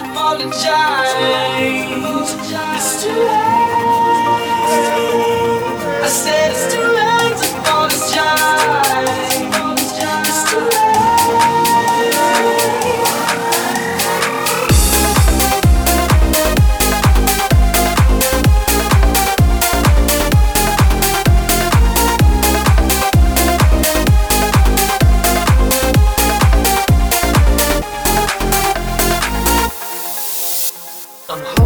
apologize. It's too late. I'm